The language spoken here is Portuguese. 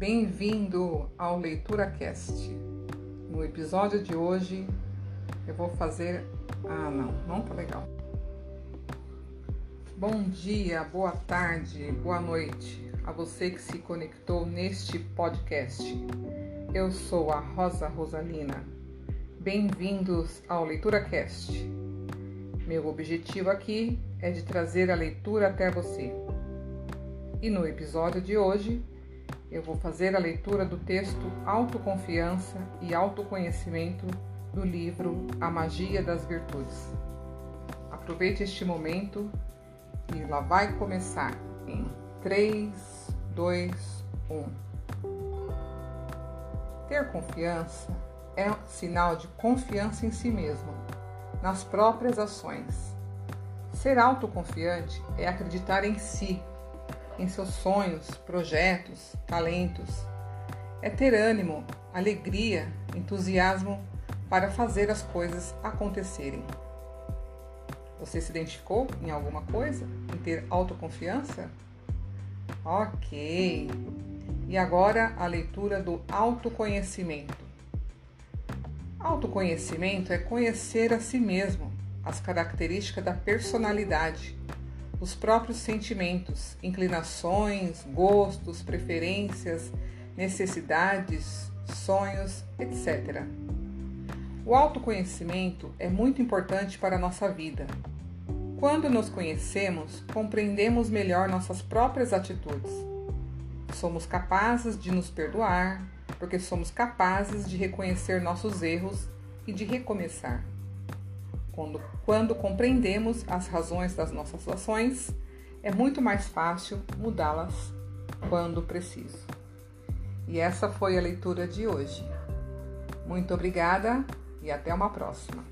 Bem-vindo ao Leitura Cast. No episódio de hoje eu vou fazer. Ah, não, não tá legal. Bom dia, boa tarde, boa noite a você que se conectou neste podcast. Eu sou a Rosa Rosalina. Bem-vindos ao Leitura Cast. Meu objetivo aqui é de trazer a leitura até você. E no episódio de hoje eu vou fazer a leitura do texto Autoconfiança e Autoconhecimento do livro A Magia das Virtudes. Aproveite este momento e lá vai começar em 3, 2, 1. Ter confiança é um sinal de confiança em si mesmo, nas próprias ações. Ser autoconfiante é acreditar em si em seus sonhos, projetos, talentos. É ter ânimo, alegria, entusiasmo para fazer as coisas acontecerem. Você se identificou em alguma coisa? Em ter autoconfiança? Ok. E agora a leitura do autoconhecimento. Autoconhecimento é conhecer a si mesmo, as características da personalidade os próprios sentimentos, inclinações, gostos, preferências, necessidades, sonhos, etc. O autoconhecimento é muito importante para a nossa vida. Quando nos conhecemos, compreendemos melhor nossas próprias atitudes. Somos capazes de nos perdoar, porque somos capazes de reconhecer nossos erros e de recomeçar. Quando, quando compreendemos as razões das nossas ações, é muito mais fácil mudá-las quando preciso. E essa foi a leitura de hoje. Muito obrigada e até uma próxima.